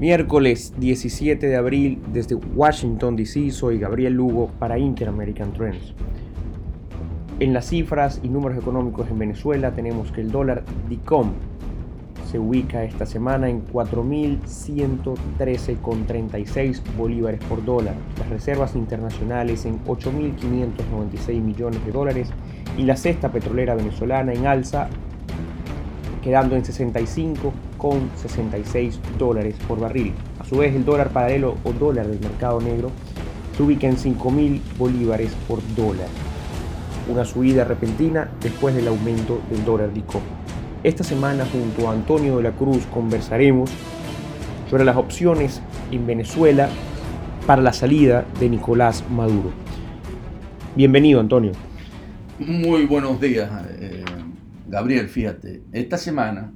Miércoles 17 de abril desde Washington DC soy Gabriel Lugo para Inter-American Trends. En las cifras y números económicos en Venezuela tenemos que el dólar DICOM se ubica esta semana en 4.113,36 bolívares por dólar, las reservas internacionales en 8.596 millones de dólares y la cesta petrolera venezolana en alza quedando en 65,66 dólares por barril. A su vez, el dólar paralelo o dólar del mercado negro se ubica en 5.000 bolívares por dólar. Una subida repentina después del aumento del dólar DICO. Esta semana junto a Antonio de la Cruz conversaremos sobre las opciones en Venezuela para la salida de Nicolás Maduro. Bienvenido, Antonio. Muy buenos días. Gabriel, fíjate, esta semana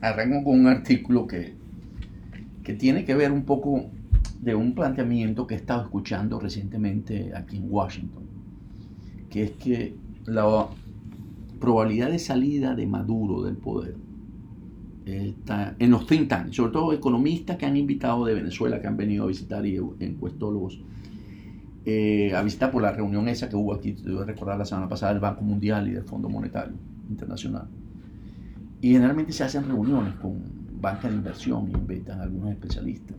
arranco con un artículo que, que tiene que ver un poco de un planteamiento que he estado escuchando recientemente aquí en Washington, que es que la probabilidad de salida de Maduro del poder está en los think tanks, sobre todo economistas que han invitado de Venezuela, que han venido a visitar y encuestólogos eh, a visitar por la reunión esa que hubo aquí, debo recordar la semana pasada, del Banco Mundial y del Fondo Monetario internacional. Y generalmente se hacen reuniones con bancas de inversión y invitan a algunos especialistas.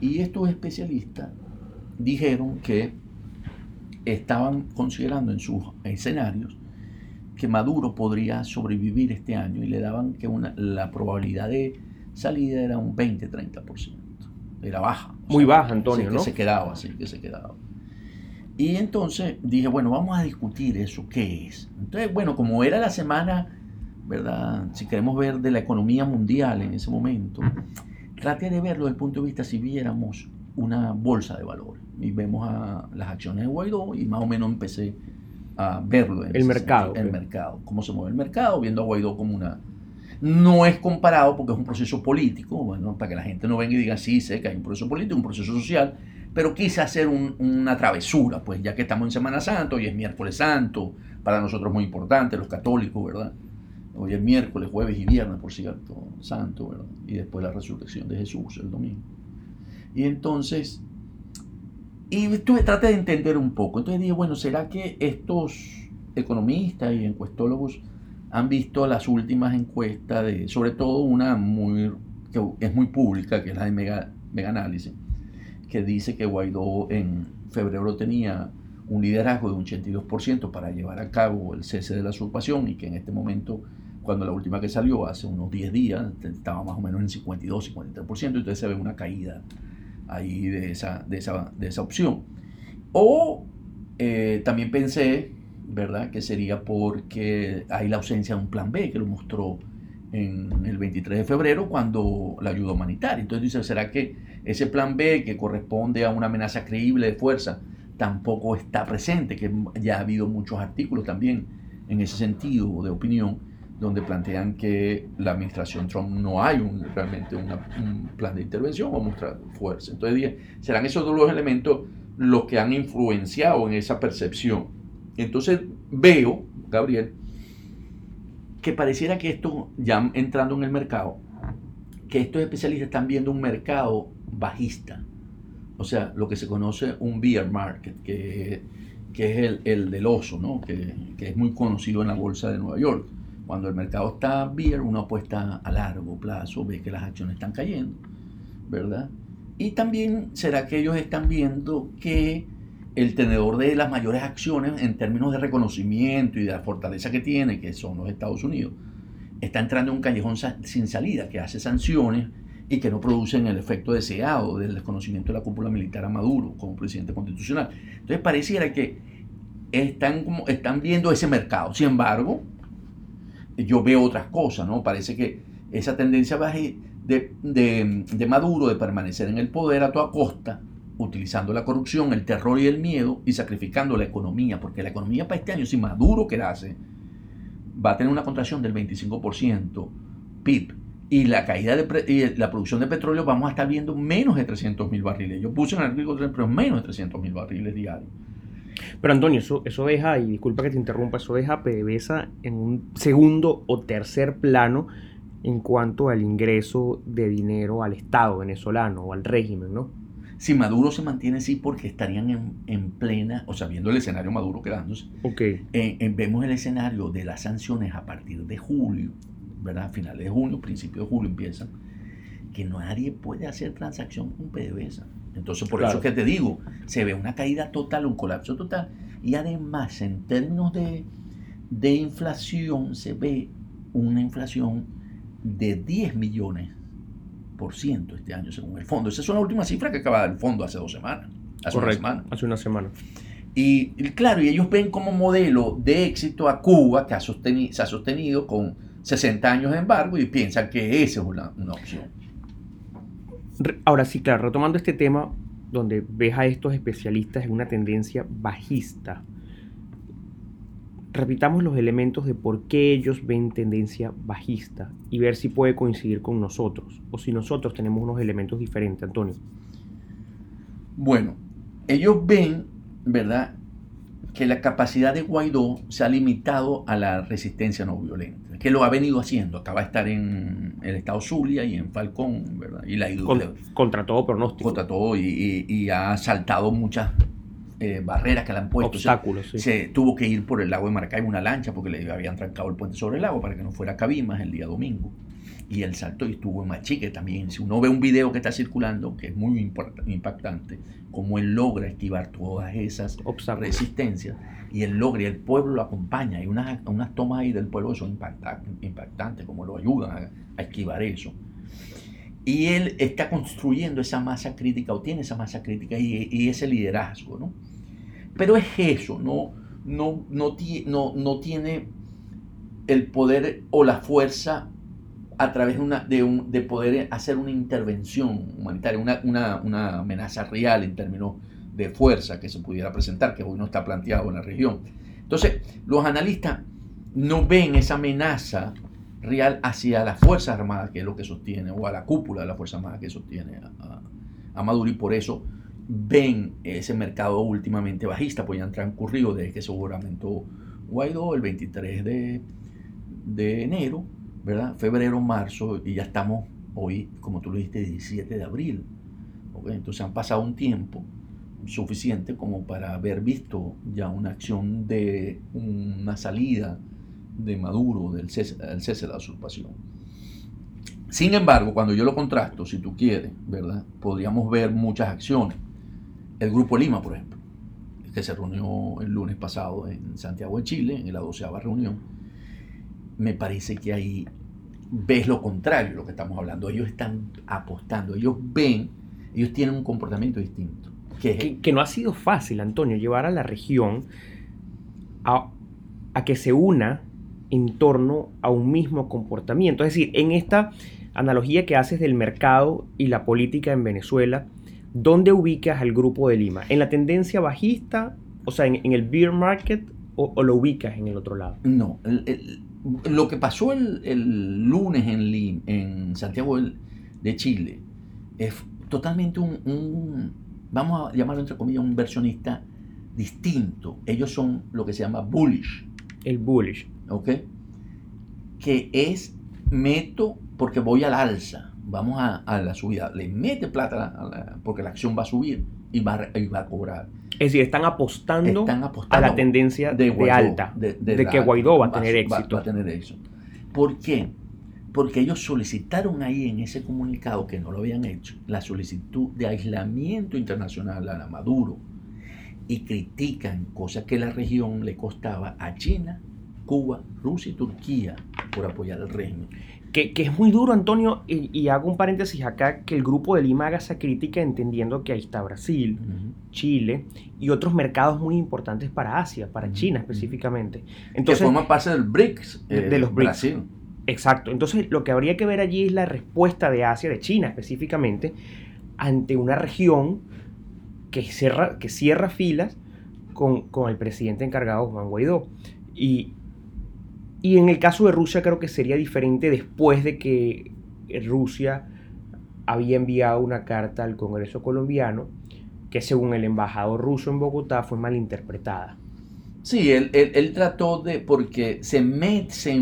Y estos especialistas dijeron que estaban considerando en sus escenarios que Maduro podría sobrevivir este año y le daban que una, la probabilidad de salida era un 20-30%. Era baja. Muy baja, Antonio, ¿no? Que se quedaba, así que se quedaba. Y entonces dije, bueno, vamos a discutir eso, ¿qué es? Entonces, bueno, como era la semana, ¿verdad? Si queremos ver de la economía mundial en ese momento, traté de verlo desde el punto de vista si viéramos una bolsa de valores. Y vemos a las acciones de Guaidó y más o menos empecé a verlo. En el mercado. el mercado, cómo se mueve el mercado, viendo a Guaidó como una... No es comparado porque es un proceso político, bueno, para que la gente no venga y diga, sí, sé que hay un proceso político, un proceso social, pero quise hacer una travesura, pues ya que estamos en Semana Santa, hoy es miércoles santo, para nosotros muy importante, los católicos, ¿verdad? Hoy es miércoles, jueves y viernes, por cierto, santo, ¿verdad? Y después la resurrección de Jesús el domingo. Y entonces, y tuve, traté de entender un poco. Entonces dije, bueno, ¿será que estos economistas y encuestólogos han visto las últimas encuestas de, sobre todo una muy, que es muy pública, que es la de Mega, Mega Análisis, que dice que Guaidó en febrero tenía un liderazgo de un 82% para llevar a cabo el cese de la usurpación y que en este momento, cuando la última que salió, hace unos 10 días, estaba más o menos en 52, 53%, entonces se ve una caída ahí de esa, de esa, de esa opción. O eh, también pensé, ¿verdad?, que sería porque hay la ausencia de un plan B, que lo mostró en el 23 de febrero cuando la ayuda humanitaria. Entonces dice, ¿será que ese plan B que corresponde a una amenaza creíble de fuerza tampoco está presente? Que ya ha habido muchos artículos también en ese sentido de opinión donde plantean que la administración Trump no hay realmente un plan de intervención o mostrar fuerza. Entonces, serán esos dos elementos los que han influenciado en esa percepción. Entonces, veo, Gabriel, que pareciera que esto, ya entrando en el mercado, que estos especialistas están viendo un mercado bajista. O sea, lo que se conoce un bear market, que, que es el, el, del oso, ¿no? Que, que, es muy conocido en la bolsa de Nueva York. Cuando el mercado está bear, uno apuesta a largo plazo, ve que las acciones están cayendo, ¿verdad? Y también será que ellos están viendo que el tenedor de las mayores acciones en términos de reconocimiento y de la fortaleza que tiene, que son los Estados Unidos, está entrando en un callejón sin salida, que hace sanciones y que no producen el efecto deseado del desconocimiento de la cúpula militar a Maduro como presidente constitucional. Entonces pareciera que están, como, están viendo ese mercado. Sin embargo, yo veo otras cosas, ¿no? Parece que esa tendencia de, de, de Maduro de permanecer en el poder a toda costa utilizando la corrupción, el terror y el miedo y sacrificando la economía, porque la economía para este año, si Maduro quedase, va a tener una contracción del 25% PIB y la caída de la producción de petróleo vamos a estar viendo menos de 300 mil barriles. Yo puse en el artículo, pero menos de 300 mil barriles diarios. Pero Antonio, eso, eso deja, y disculpa que te interrumpa, eso deja a PDVSA en un segundo o tercer plano en cuanto al ingreso de dinero al Estado venezolano o al régimen, ¿no? Si Maduro se mantiene así porque estarían en, en plena, o sea, viendo el escenario Maduro quedándose, Ok. eh, eh, vemos el escenario de las sanciones a partir de julio, ¿verdad? Finales de junio, principio de julio empiezan, que nadie puede hacer transacción con PDVSA. Entonces, por Claro. eso es que te digo, se ve una caída total, un colapso total. Y además, en términos de, de inflación, se ve una inflación de 10 millones por ciento este año, según el fondo. Esa es una última cifra que acaba el fondo hace dos semanas. Hace una semana. Hace una semana. Y, y claro, y ellos ven como modelo de éxito a Cuba, que ha sosteni- se ha sostenido con 60 años de embargo, y piensan que esa es una, una opción. Ahora sí, claro, retomando este tema donde ves a estos especialistas en una tendencia bajista, repitamos los elementos de por qué ellos ven tendencia bajista y ver si puede coincidir con nosotros o si nosotros tenemos unos elementos diferentes, Antonio. Bueno, ellos ven, ¿verdad?, que la capacidad de Guaidó se ha limitado a la resistencia no violenta, que lo ha venido haciendo. Acaba de estar en el estado Zulia y en Falcón, ¿verdad? Y la Con- contra todo pronóstico. contra todo y, y- y ha saltado muchas eh, barreras que le han puesto. O sea, obstáculos, sí. Se tuvo que ir por el lago de Maracaibo una lancha porque le habían trancado el puente sobre el lago para que no fuera a Cabimas el día domingo. Y él saltó y estuvo en Machique también. Si uno ve un video que está circulando, que es muy impactante, cómo él logra esquivar todas esas Obstáculos. resistencias y él logra y el pueblo lo acompaña. Hay unas, unas tomas ahí del pueblo que son impacta- impactantes, como lo ayudan a, a esquivar eso. Y él está construyendo esa masa crítica o tiene esa masa crítica y, y ese liderazgo, ¿no? Pero es eso, no, no, no, no, no tiene el poder o la fuerza a través de, un, de poder hacer una intervención humanitaria, una, una, una amenaza real en términos de fuerza que se pudiera presentar, que hoy no está planteado en la región. Entonces, los analistas no ven esa amenaza real hacia las Fuerzas Armadas, que es lo que sostiene, o a la cúpula de las Fuerzas Armadas que sostiene a Maduro, y por eso ven ese mercado últimamente bajista, pues ya han transcurrido desde que se juramentó Guaidó el 23 de, de enero, ¿verdad? Febrero, marzo, y ya estamos hoy, como tú lo dijiste, 17 de abril. ¿ok? Entonces han pasado un tiempo suficiente como para haber visto ya una acción de una salida de Maduro del cese, del cese de la usurpación. Sin embargo, cuando yo lo contrasto, si tú quieres, ¿verdad? Podríamos ver muchas acciones. El Grupo Lima, por ejemplo, que se reunió el lunes pasado en Santiago de Chile, en la doceava reunión, me parece que ahí ves lo contrario de lo que estamos hablando. Ellos están apostando, ellos ven, ellos tienen un comportamiento distinto. Que es- que, que no ha sido fácil, Antonio, llevar a la región a, a que se una en torno a un mismo comportamiento. Es decir, en esta analogía que haces del mercado y la política en Venezuela, ¿dónde ubicas al grupo de Lima? ¿En la tendencia bajista? O sea, en, en el beer market o, o lo ubicas en el otro lado? No, el- el- lo que pasó el, el lunes en, Lim- en Santiago de Chile es totalmente un, un- vamos a llamarlo entre comillas, un inversionista distinto. Ellos son lo que se llama bullish, El bullish. ¿ok? Que es meto porque voy al alza, vamos a, a la subida, le mete plata a la- porque la acción va a subir y va, y va a cobrar. Es decir, están apostando Están a la tendencia de, Guaidó, alta, de, de, de que Guaidó va a tener va- éxito. Va, a tener éxito. ¿Por qué? Porque ellos solicitaron ahí en ese comunicado, que no lo habían hecho, la solicitud de aislamiento internacional a la Maduro y critican cosas que la región le costaba a China, Cuba, Rusia y Turquía por apoyar el régimen. Que, que es muy duro, Antonio, y, y hago un paréntesis acá, que el grupo de Lima haga esa crítica entendiendo que ahí está Brasil. Chile y otros mercados muy importantes para Asia, para China específicamente. que Entonces, forma parte del BRICS. de- eh, de los BRICS. Brasil. exacto. Entonces, lo que habría que ver allí es la respuesta de Asia, de China específicamente, ante una región que cierra, que cierra filas con, con el presidente encargado, Juan Guaidó. Y, y en el caso de Rusia creo que sería diferente después de que Rusia había enviado una carta al Congreso colombiano que según el embajador ruso en Bogotá fue malinterpretada. Sí, él, él, trató de, porque se, met, se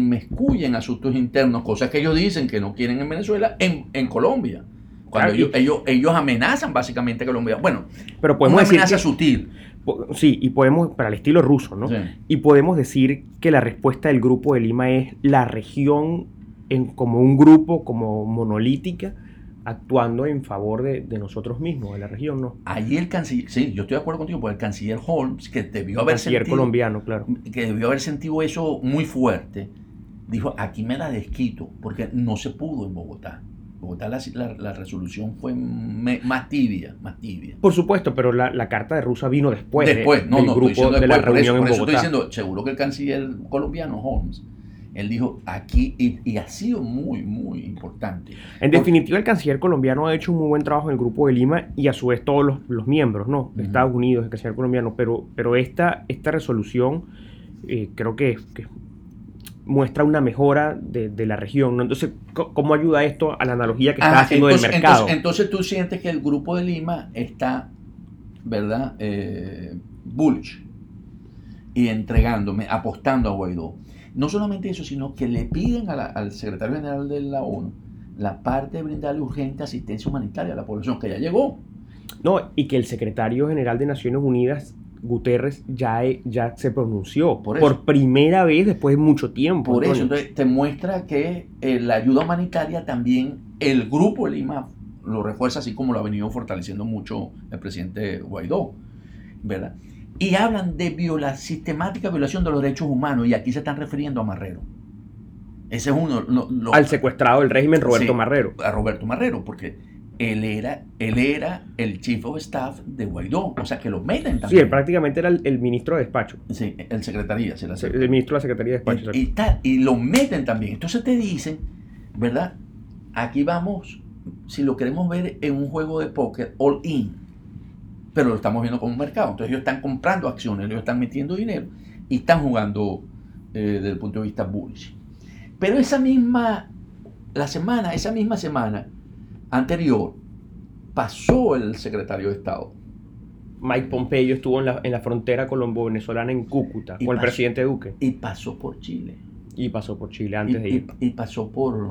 asuntos internos, cosas que ellos dicen que no quieren en Venezuela, en, en Colombia. Cuando Claro, y- ellos, ellos, ellos amenazan básicamente a Colombia. Bueno, Pero podemos una decir amenaza que- sutil. po- sí, y podemos, para el estilo ruso, ¿no? Sí. Y podemos decir que la respuesta del grupo de Lima es la región en, como un grupo, como monolítica, actuando en favor de, de nosotros mismos, de la región, ¿no? Ahí el canciller, sí, yo estoy de acuerdo contigo, porque el canciller Holmes, que debió haber Canciller sentido, colombiano, claro. que debió haber sentido eso muy fuerte, dijo, aquí me la desquito, porque no se pudo en Bogotá. Bogotá la, la- la resolución fue me- más tibia, más tibia. Por supuesto, pero la, la carta de Rusia vino después, de- después, no, del no, estoy grupo diciendo de la por eso, por en eso estoy diciendo, seguro que el canciller colombiano Holmes, él dijo aquí, y, y ha sido muy, muy importante. En definitiva, el canciller colombiano ha hecho un muy buen trabajo en el grupo de Lima y a su vez todos los, los miembros, ¿no? De Ujú. Estados Unidos, el canciller colombiano, pero, pero esta, esta resolución eh, creo que, que muestra una mejora de, de la región, ¿no? Entonces, ¿cómo ayuda esto a la analogía que está Ah, haciendo entonces, del mercado? Entonces, entonces tú sientes que el grupo de Lima está, ¿verdad? Eh, bullish y entregándome, apostando a Guaidó. No solamente eso, sino que le piden a la- al secretario general de la ONU la parte de brindarle urgente asistencia humanitaria a la población que ya llegó. No, y que el secretario general de Naciones Unidas, Guterres, ya, he- ya se pronunció Por primera vez después de mucho tiempo. Por eso, entonces te muestra que eh, la ayuda humanitaria también, el grupo de Lima lo refuerza, así como lo ha venido fortaleciendo mucho el presidente Guaidó, ¿verdad? Y hablan de viola, sistemática violación de los derechos humanos, y aquí se están refiriendo a Marrero. Ese es uno, lo- lo- Al secuestrado del régimen Roberto Sí. Marrero. a Roberto Marrero, porque él era, él era el chief of staff de Guaidó, o sea que lo meten Sí, también. él prácticamente era el, el ministro de despacho. Sí, el secretaría, se la hace. El ministro de la Secretaría de Despacho. Y, y lo meten también. Entonces te dicen, ¿verdad? Aquí vamos, si lo queremos ver en un juego de póker, all in. Pero lo estamos viendo como un mercado. Entonces ellos están comprando acciones, ellos están metiendo dinero y están jugando eh, desde el punto de vista bullish. Pero esa misma, la semana, esa misma semana anterior, pasó el secretario de Estado. Mike Pompeo estuvo en la, en la frontera colombo-venezolana en Cúcuta Y con el presidente Duque Y pasó por Chile. y pasó por Chile Y, antes de ir. y pasó por,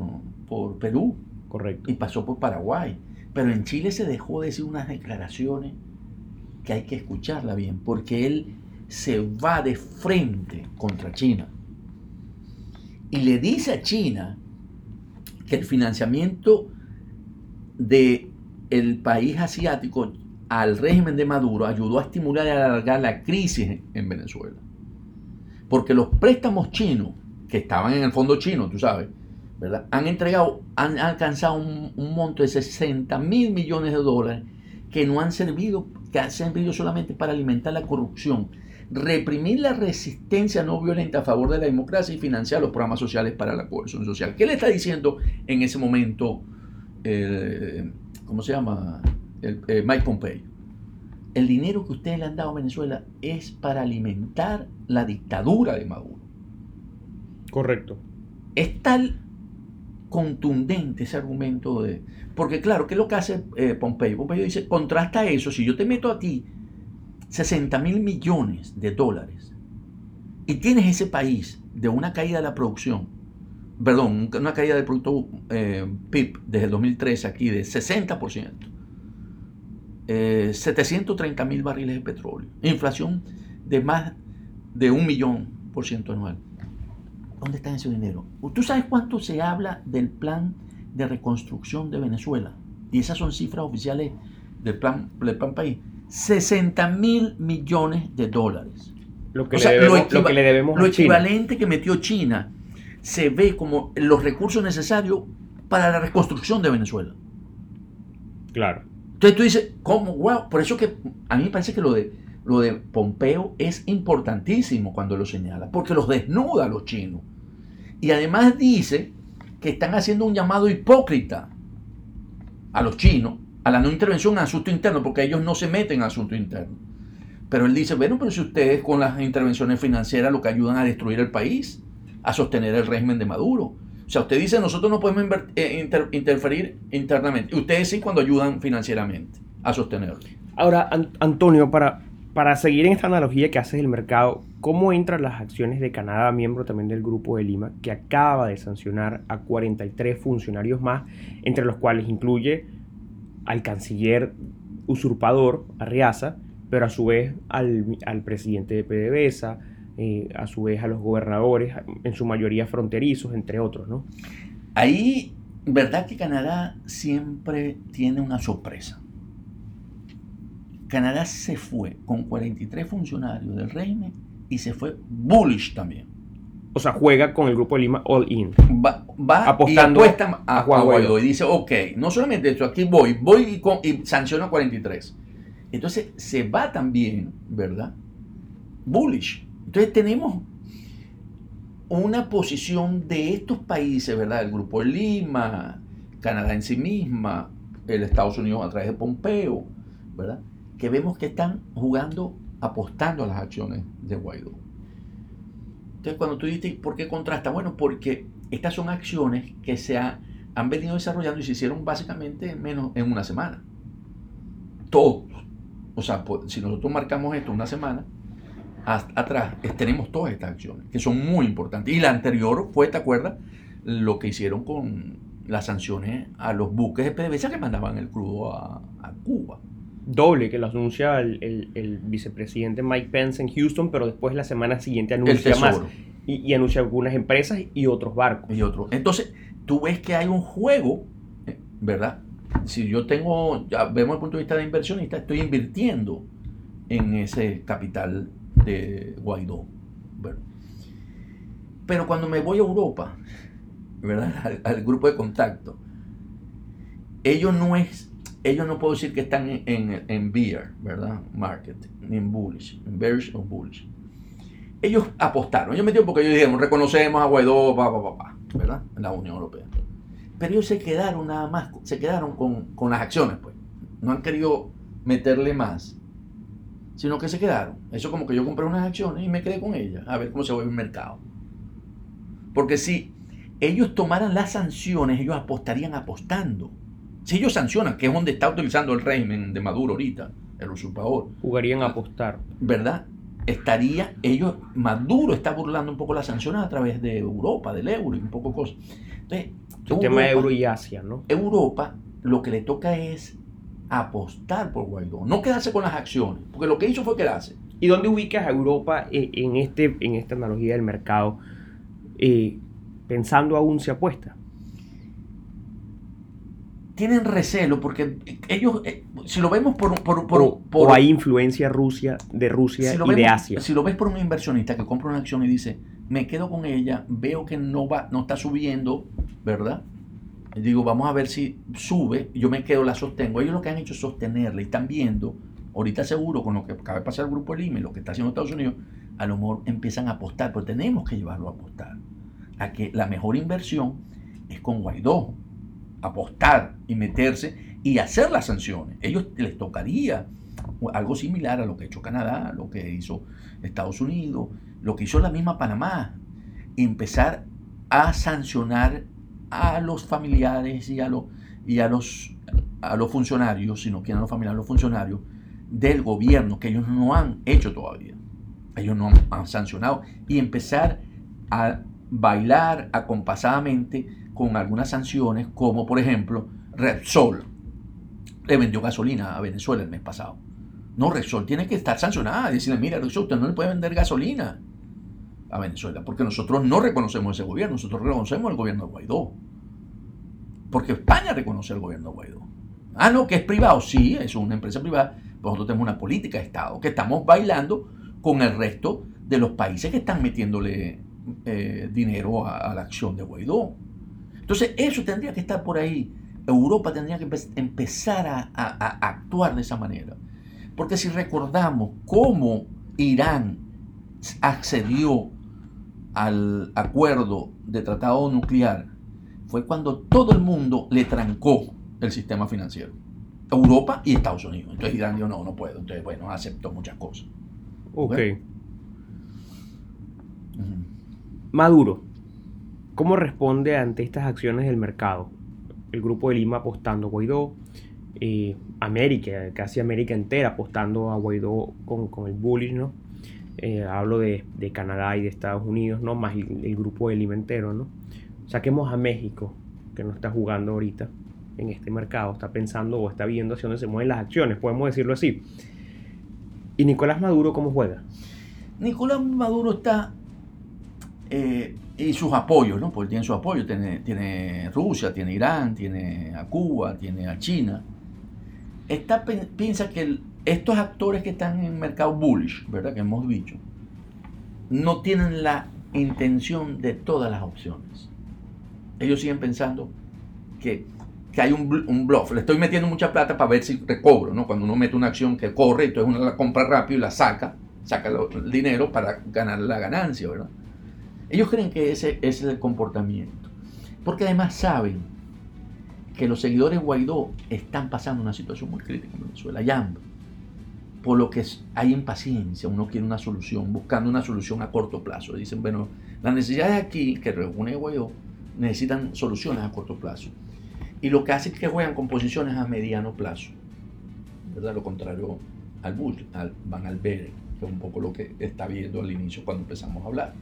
por Perú. Correcto. y pasó por Paraguay. Pero en Chile se dejó decir unas declaraciones que hay que escucharla bien, porque él se va de frente contra China. Y le dice a China que el financiamiento de el país asiático al régimen de Maduro ayudó a estimular y alargar la crisis en Venezuela. Porque los préstamos chinos, que estaban en el fondo chino, tú sabes, ¿verdad? Han entregado, han alcanzado un, un monto de 60 mil millones de dólares que no han servido, que han servido solamente para alimentar la corrupción, reprimir la resistencia no violenta a favor de la democracia y financiar los programas sociales para la cohesión social. ¿Qué le está diciendo en ese momento, ¿cómo se llama? El, eh, Mike Pompeo? El dinero que ustedes le han dado a Venezuela es para alimentar la dictadura de Maduro. Correcto. Es tal contundente ese argumento de... Porque claro, ¿qué es lo que hace eh, Pompeo? Pompeo dice, contrasta eso, si yo te meto a ti 60 mil millones de dólares y tienes ese país de una caída de la producción, perdón, una caída del Producto eh, PIB desde el 2013 aquí de 60%, eh, 730 mil barriles de petróleo, inflación de más de un millón por ciento anual. ¿Dónde está ese dinero? ¿Tú sabes cuánto se habla del plan de reconstrucción de Venezuela? Y esas son cifras oficiales del plan, del plan país. 60 mil millones de dólares. Lo que, O sea, debemos, lo lo que debemos Lo equivalente que metió China se ve como los recursos necesarios para la reconstrucción de Venezuela. Claro. Entonces tú dices, ¿cómo? Wow. Por eso que a mí me parece que lo de, lo de Pompeo es importantísimo cuando lo señala, porque los desnuda a los chinos. Y además dice que están haciendo un llamado hipócrita a los chinos a la no intervención en asunto interno, porque ellos no se meten en asunto interno. Pero él dice, bueno, pero si ustedes con las intervenciones financieras lo que ayudan a destruir el país, a sostener el régimen de Maduro. O sea, usted dice, nosotros no podemos eh, inter- interferir internamente. Ustedes sí cuando ayudan financieramente a sostenerlo. Ahora, An- Antonio, para, para seguir en esta analogía que haces del mercado, ¿cómo entran las acciones de Canadá, miembro también del Grupo de Lima, que acaba de sancionar a 43 funcionarios más, entre los cuales incluye al canciller usurpador, Arriaza, pero a su vez al, presidente de PDVSA, eh, a su vez a los gobernadores, en su mayoría fronterizos, entre otros, ¿no? Ahí, verdad que Canadá siempre tiene una sorpresa. Canadá se fue con 43 funcionarios del reino y se fue bullish también. O sea, juega con el grupo de Lima all in. Va, apostando y apuesta a, Juan Guaidó. y dice, ok, no solamente esto, aquí voy, voy y, y sanciono 43. Entonces se va también, ¿verdad? Bullish. Entonces tenemos una posición de estos países, ¿verdad? El Grupo de Lima, Canadá en sí misma, el Estados Unidos a través de Pompeo, ¿verdad? Que vemos que están jugando, apostando a las acciones de Guaidó. Entonces, cuando tú dices, ¿por qué contrasta? Bueno, porque estas son acciones que se han venido desarrollando y se hicieron básicamente en menos en una semana. Todos. O sea, si nosotros marcamos esto una semana, atrás tenemos todas estas acciones, que son muy importantes. Y la anterior fue, ¿te acuerdas? Lo que hicieron con las sanciones a los buques de PDVSA que mandaban el crudo a, Cuba. Doble, que lo anuncia el, vicepresidente Mike Pence en Houston, pero después la semana siguiente anuncia más. Y, anuncia algunas empresas y otros barcos. Y otros. Entonces, tú ves que hay un juego, ¿verdad? Si yo tengo, ya vemos el punto de vista de inversionista, estoy invirtiendo en ese capital de Guaidó. Pero cuando me voy a Europa, ¿verdad? Al, grupo de contacto, ellos no es, ellos no puedo decir que están en, en, beer, ¿verdad? Market, ni en bullish, en bearish o bullish. Ellos apostaron, ellos metieron porque ellos dijeron, reconocemos a Guaidó, pa, pa, pa, ¿verdad? En la Unión Europea. Pero ellos se quedaron nada más, se quedaron con, con las acciones, pues. No han querido meterle más sino que se quedaron. Eso como que yo compré unas acciones y me quedé con ellas, a ver cómo se vuelve el mercado. Porque si ellos tomaran las sanciones, ellos apostarían apostando. Si ellos sancionan, que es donde está utilizando el régimen de Maduro ahorita, el usurpador. Jugarían a apostar. ¿Verdad? Estaría, ellos, Maduro está burlando un poco las sanciones a través de Europa, del euro y un poco cosas. Entonces, el tema de euro y Asia, ¿no? Europa lo que le toca es apostar por Guaidó, no quedarse con las acciones, porque lo que hizo fue quedarse. ¿Y dónde ubicas a Europa eh, en, este, en esta analogía del mercado, eh, pensando aún se apuesta? Tienen recelo porque ellos, eh, si lo vemos por... por, o, hay influencia Rusia, de Rusia y de Asia. Si lo ves por un inversionista que compra una acción y dice, me quedo con ella, veo que no, va, no está subiendo, ¿verdad? Digo, vamos a ver si sube, yo me quedo, la sostengo. Ellos lo que han hecho es sostenerla y están viendo, ahorita seguro con lo que acaba de pasar el grupo Lima y lo que está haciendo Estados Unidos, a lo mejor empiezan a apostar, pero tenemos que llevarlo a apostar. A que la mejor inversión es con Guaidó, apostar y meterse y hacer las sanciones. Ellos les tocaría algo similar a lo que ha hecho Canadá, lo que hizo Estados Unidos, lo que hizo la misma Panamá, empezar a sancionar a los familiares y a, y a, los, a los funcionarios, si no quieren a los familiares, a los funcionarios del gobierno, que ellos no han hecho todavía. Ellos no han, sancionado. Y empezar a bailar acompasadamente con algunas sanciones, como por ejemplo Repsol le vendió gasolina a Venezuela el mes pasado. No, Repsol tiene que estar sancionada. Decirle, mira, Repsol, usted no le puede vender gasolina a Venezuela, porque nosotros no reconocemos ese gobierno, nosotros reconocemos el gobierno de Guaidó. Porque España reconoce el gobierno de Guaidó. Ah, no, que es privado, sí, es una empresa privada, pero nosotros tenemos una política de Estado, que estamos bailando con el resto de los países que están metiéndole eh, dinero a, la acción de Guaidó. Entonces, eso tendría que estar por ahí. Europa tendría que empezar a actuar de esa manera. Porque si recordamos cómo Irán accedió al acuerdo de tratado nuclear fue cuando todo el mundo le trancó el sistema financiero. Europa y Estados Unidos. Entonces Irán dijo, no, no puedo. Entonces, bueno, aceptó muchas cosas. Ok. Maduro, ¿cómo responde ante estas acciones del mercado? El grupo de Lima apostando Guaidó, eh, América, casi América entera apostando a Guaidó con, con el bullish, ¿no? Eh, hablo de, de, Canadá y de Estados Unidos, ¿no? Más el, grupo alimentero, ¿no? Saquemos a México, que no está jugando ahorita en este mercado, está pensando o está viendo hacia dónde se mueven las acciones, podemos decirlo así. ¿Y Nicolás Maduro cómo juega? Nicolás Maduro está eh, y sus apoyos, ¿no? Porque tiene su apoyo, tiene, tiene Rusia, tiene Irán, tiene a Cuba, tiene a China. Está, piensa que estos actores que están en el mercado bullish, ¿verdad? Que hemos dicho, no tienen la intención de todas las opciones. Ellos siguen pensando que, que hay un, bluff. Le estoy metiendo mucha plata para ver si recobro, ¿no? Cuando uno mete una acción que corre, entonces uno la compra rápido y la saca, saca el dinero para ganar la ganancia, ¿verdad? Ellos creen que ese, ese es el comportamiento. Porque además saben que los seguidores de Guaidó están pasando una situación muy crítica en Venezuela, hay hambre. Por lo que hay impaciencia, uno quiere una solución, buscando una solución a corto plazo. Dicen, bueno, las necesidades aquí que reúne Guaidó necesitan soluciones a corto plazo. Y lo que hace es que juegan con posiciones a mediano plazo. ¿verdad? Lo contrario al Bush, al Van Albere, que es un poco lo que está viendo al inicio cuando empezamos a hablar.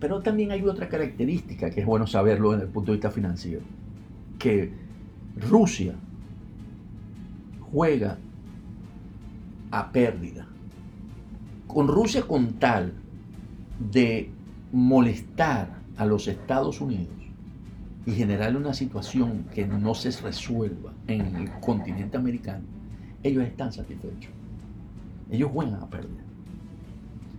Pero también hay otra característica que es bueno saberlo desde el punto de vista financiero, que Rusia juega a pérdida. Con Rusia con tal de molestar a los Estados Unidos y generar una situación que no se resuelva en el continente americano, ellos están satisfechos. Ellos juegan a pérdida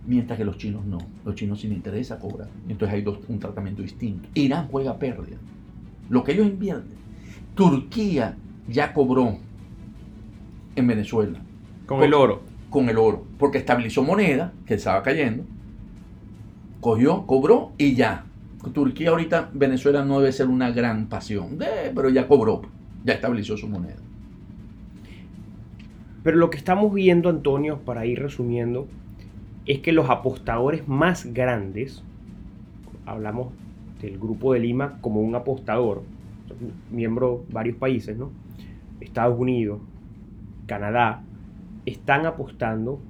mientras que los chinos no. Los chinos sin interesa cobrar. Entonces hay dos, un tratamiento distinto. Irán juega pérdida. Lo que ellos invierten. Turquía ya cobró en Venezuela. Con el oro. Con el oro. Porque estabilizó moneda, que estaba cayendo. Cogió, cobró y ya. Turquía ahorita, Venezuela no debe ser una gran pasión. pero ya cobró. Ya estabilizó su moneda. Pero lo que estamos viendo, Antonio, para ir resumiendo, es que los apostadores más grandes, hablamos del Grupo de Lima como un apostador, miembro de varios países, ¿no? Estados Unidos, Canadá, están apostando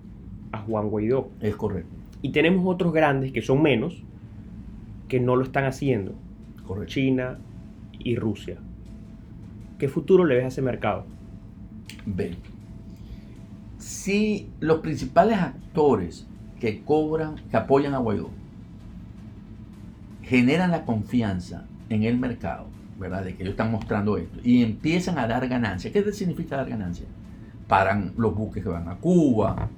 a Juan Guaidó. Es correcto. Y tenemos otros grandes que son menos, que no lo están haciendo. Correcto. China y Rusia. ¿Qué futuro le ves a ese mercado? Ve. Si los principales actores que cobran, que apoyan a Guaidó, generan la confianza en el mercado, ¿verdad? De que ellos están mostrando esto y empiezan a dar ganancias. ¿Qué significa dar ganancias? Paran los buques que van a Cuba,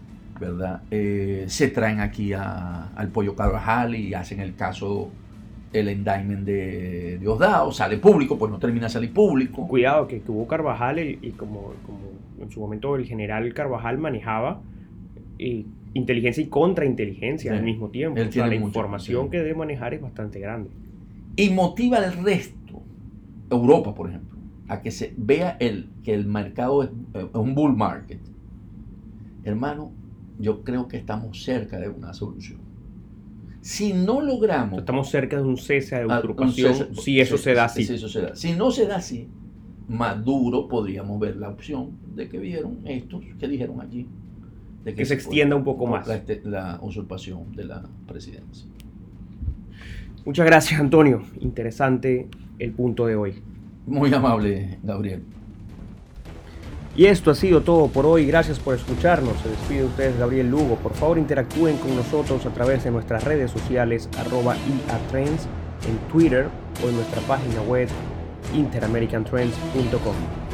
¿verdad? Eh, se traen aquí al Pollo Carvajal y hacen el caso, el indictment de Diosdado, sale público, pues no termina de salir público. Cuidado, que tuvo Carvajal y, como, como en su momento el general Carvajal manejaba y inteligencia y contrainteligencia al mismo tiempo. la información que debe manejar es bastante grande. Y motiva al resto, Europa por ejemplo, a que se vea el, que el mercado es, es un bull market. Hermano, yo creo que estamos cerca de una solución. Si no logramos... Estamos cerca de un cese de usurpación, si eso se da así. Si, eso se da. si no se da así, Maduro podríamos ver la opción de que vieron estos que dijeron allí que, se, extienda un poco más. La, la usurpación de la presidencia. Muchas gracias, Antonio. Interesante el punto de hoy. Muy amable, Gabriel. Y esto ha sido todo por hoy. Gracias por escucharnos. Se despide de ustedes Gabriel Lugo. Por favor, interactúen con nosotros a través de nuestras redes sociales arroba Trends en Twitter o en nuestra página web interamericantrends.com.